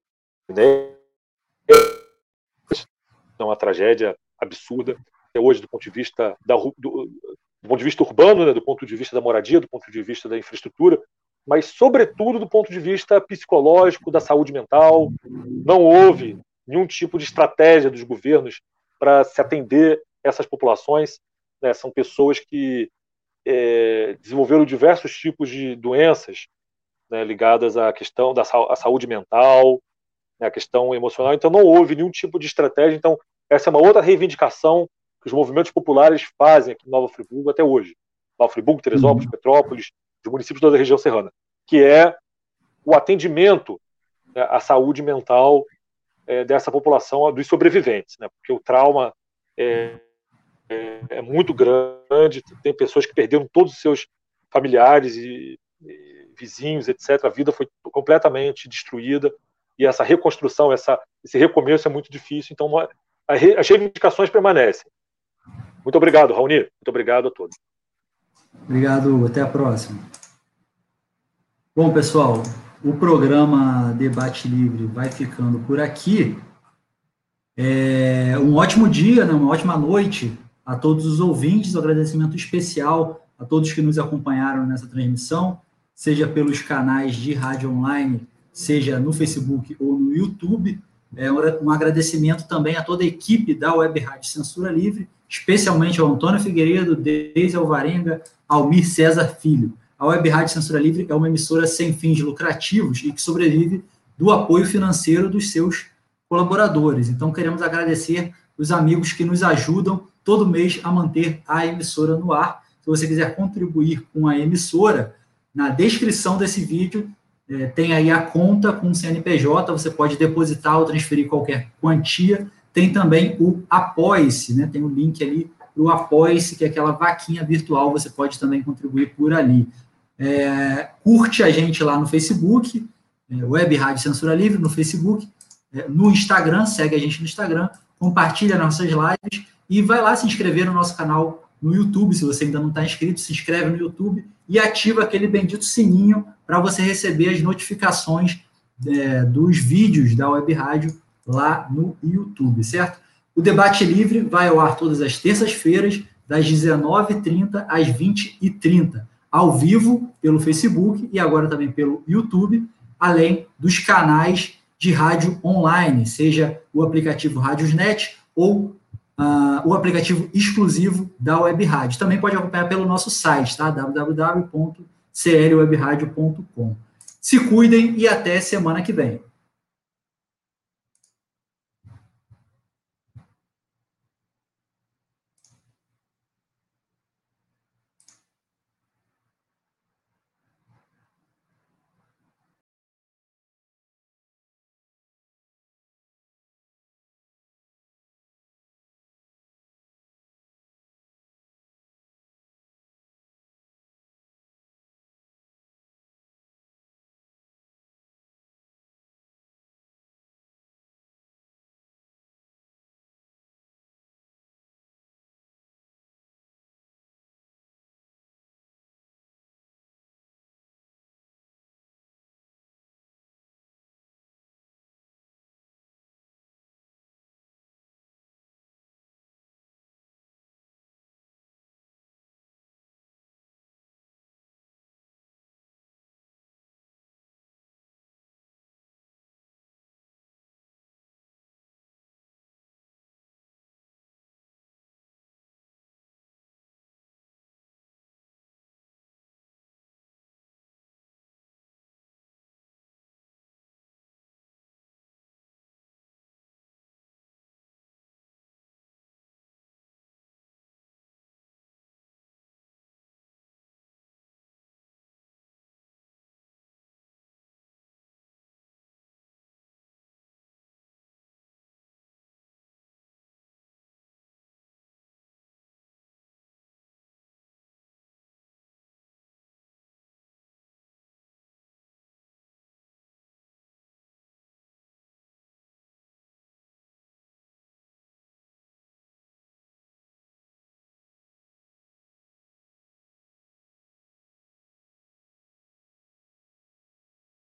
é uma tragédia absurda. Até hoje, do ponto de vista da, do, do, ponto de vista urbano, né, do ponto de vista da moradia, do ponto de vista da infraestrutura, mas sobretudo do ponto de vista psicológico, da saúde mental. Não houve nenhum tipo de estratégia dos governos para se atender essas populações. Né, são pessoas que é, desenvolveram diversos tipos de doenças né, ligadas à questão da à saúde mental, né, a questão emocional. Então, não houve nenhum tipo de estratégia. Então, essa é uma outra reivindicação que os movimentos populares fazem aqui em Nova Friburgo até hoje. Nova Friburgo, Teresópolis, uhum. Petrópolis, os municípios da região serrana, que é o atendimento né, à saúde mental é, dessa população, dos sobreviventes, né, porque o trauma é, é, é, muito grande, tem pessoas que perderam todos os seus familiares e, e vizinhos, etc. A vida foi completamente destruída e essa reconstrução, essa, esse recomeço é muito difícil, então as reivindicações permanecem. Muito obrigado, Raoni. Muito obrigado a todos. Obrigado, até a próxima. Bom, pessoal, o programa Debate Livre vai ficando por aqui. É um ótimo dia, né, uma ótima noite a todos os ouvintes. Um agradecimento especial a todos que nos acompanharam nessa transmissão, seja pelos canais de rádio online seja no Facebook ou no YouTube. É um agradecimento também a toda a equipe da Web Rádio Censura Livre, especialmente ao Antônio Figueiredo, Deise Alvarenga, Almir César Filho. A Web Rádio Censura Livre é uma emissora sem fins lucrativos e que sobrevive do apoio financeiro dos seus colaboradores. Então, queremos agradecer os amigos que nos ajudam todo mês a manter a emissora no ar. Se você quiser contribuir com a emissora, na descrição desse vídeo é, tem aí a conta com o CNPJ, você pode depositar ou transferir qualquer quantia. Tem também o Apoie-se, né? Tem o um link ali o Apoie-se, que é aquela vaquinha virtual, você pode também contribuir por ali. É, curte a gente lá no Facebook, é, Web Rádio Censura Livre, no Facebook, é, no Instagram, segue a gente no Instagram, compartilha nossas lives e vai lá se inscrever no nosso canal no YouTube, se você ainda não está inscrito, se inscreve no YouTube e ativa aquele bendito sininho para você receber as notificações é, dos vídeos da Web Rádio lá no YouTube, certo? O debate livre vai ao ar todas as terças-feiras, das 19h30 às 20h30, ao vivo pelo Facebook e agora também pelo YouTube, além dos canais de rádio online, seja o aplicativo Rádiosnet ou uh, o aplicativo exclusivo da Web Rádio. Também pode acompanhar pelo nosso site, tá? www.clwebradio.com. Se cuidem e até semana que vem.